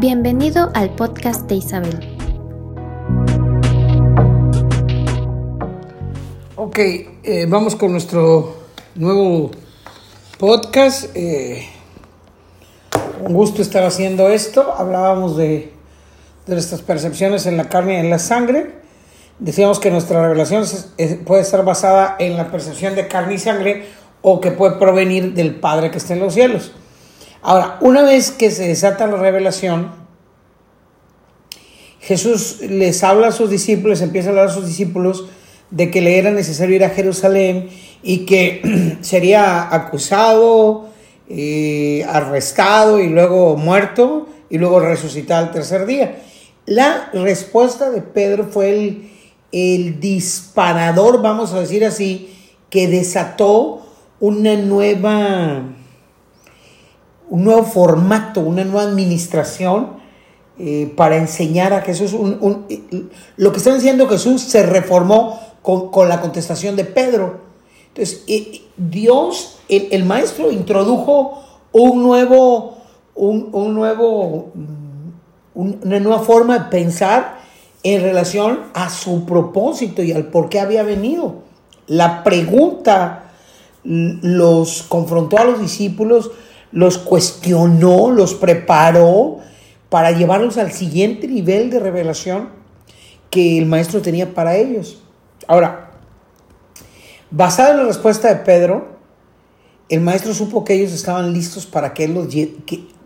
Bienvenido al podcast de Isabel. Ok, eh, vamos con nuestro nuevo podcast. Eh, un gusto estar haciendo esto. Hablábamos de, de nuestras percepciones en la carne y en la sangre. Decíamos que nuestra revelación puede estar basada en la percepción de carne y sangre o que puede provenir del Padre que está en los cielos. Ahora, una vez que se desata la revelación, Jesús les habla a sus discípulos, empieza a hablar a sus discípulos de que le era necesario ir a Jerusalén y que sería acusado, eh, arrestado y luego muerto y luego resucitado al tercer día. La respuesta de Pedro fue el, el disparador, vamos a decir así, que desató una nueva un nuevo formato, una nueva administración eh, para enseñar a Jesús. Un, lo que está diciendo Jesús se reformó con, la contestación de Pedro. Entonces, eh, Dios, el, maestro, introdujo un nuevo, un, nuevo, mm, una nueva forma de pensar en relación a su propósito y al por qué había venido. La pregunta los confrontó a los discípulos los cuestionó, los preparó para llevarlos al siguiente nivel de revelación que el maestro tenía para ellos. Ahora, basado en la respuesta de Pedro, el maestro supo que ellos estaban listos para que él los,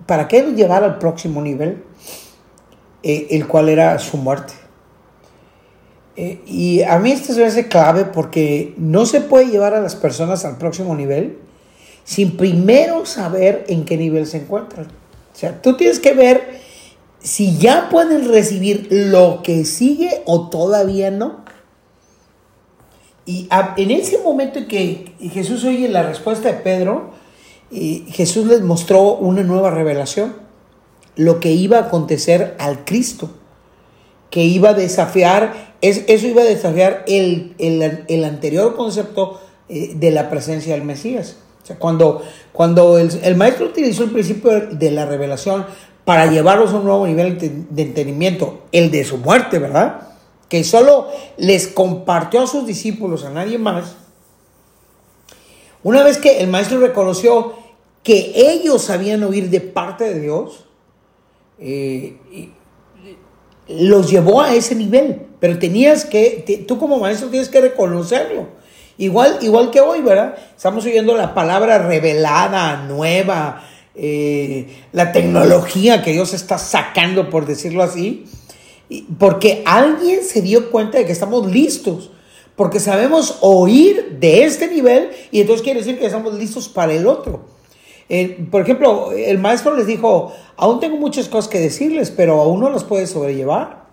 para que llevara al próximo nivel, eh, el cual era su muerte. Eh, y a mí esto se me hace clave porque no se puede llevar a las personas al próximo nivel sin primero saber en qué nivel se encuentran. O sea, tú tienes que ver si ya pueden recibir lo que sigue o todavía no. Y en ese momento en que Jesús oye la respuesta de Pedro, Jesús les mostró una nueva revelación, lo que iba a acontecer al Cristo, que iba a desafiar, eso iba a desafiar el, el anterior concepto eh, de la presencia del Mesías cuando, cuando el, maestro utilizó el principio de la revelación para llevarlos a un nuevo nivel de, entendimiento, el de su muerte, ¿verdad? Que solo les compartió a sus discípulos, a nadie más. Una vez que el maestro reconoció que ellos sabían oír de parte de Dios, eh, los llevó a ese nivel. Pero tenías que, tú como maestro tienes que reconocerlo. Igual, igual que hoy, ¿verdad? Estamos oyendo la palabra revelada, nueva, eh, la tecnología que Dios está sacando, por decirlo así, porque alguien se dio cuenta de que estamos listos, porque sabemos oír de este nivel y entonces quiere decir que estamos listos para el otro. Eh, por ejemplo, el maestro les dijo, aún tengo muchas cosas que decirles, pero aún no las puede sobrellevar.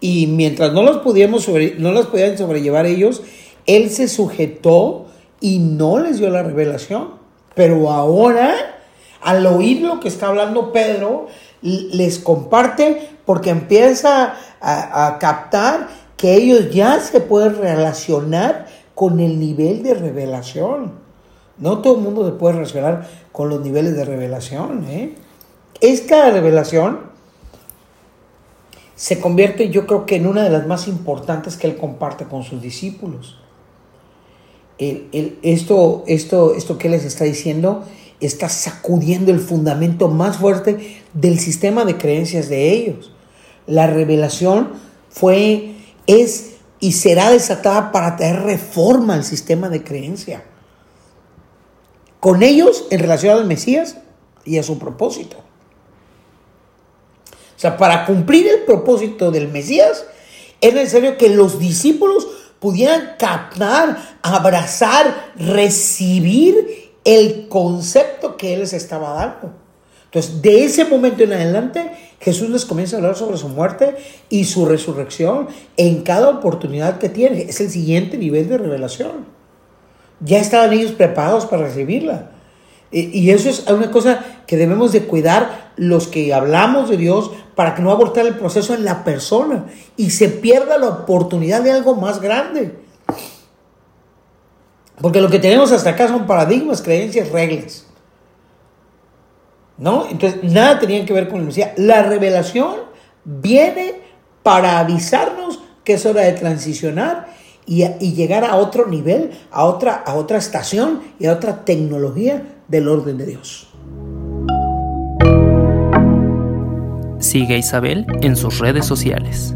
Y mientras no las, pudiéramos no las pudieran sobrellevar ellos, él se sujetó y no les dio la revelación. Pero ahora, al oír lo que está hablando Pedro, les comparte porque empieza a, captar que ellos ya se pueden relacionar con el nivel de revelación. No todo el mundo se puede relacionar con los niveles de revelación. ¿eh? Esta revelación se convierte yo creo que en una de las más importantes que él comparte con sus discípulos esto, esto, esto que les está diciendo está sacudiendo el fundamento más fuerte del sistema de creencias de ellos. La revelación fue, es y será desatada para traer reforma al sistema de creencia. Con ellos en relación al Mesías y a su propósito. O sea, para cumplir el propósito del Mesías es necesario que los discípulos pudieran captar, abrazar, recibir el concepto que Él les estaba dando. Entonces, de ese momento en adelante, Jesús les comienza a hablar sobre su muerte y su resurrección en cada oportunidad que tiene. Es el siguiente nivel de revelación. Ya estaban ellos preparados para recibirla. Y eso es una cosa que debemos de cuidar los que hablamos de Dios para que no abortar el proceso en la persona y se pierda la oportunidad de algo más grande. Porque lo que tenemos hasta acá son paradigmas, creencias, reglas. ¿no? Entonces, nada tenía que ver con el Mesías. La revelación viene para avisarnos que es hora de transicionar y, y, llegar a otro nivel, a otra, a otra estación y a otra tecnología del orden de Dios. Sigue a Isabel en sus redes sociales.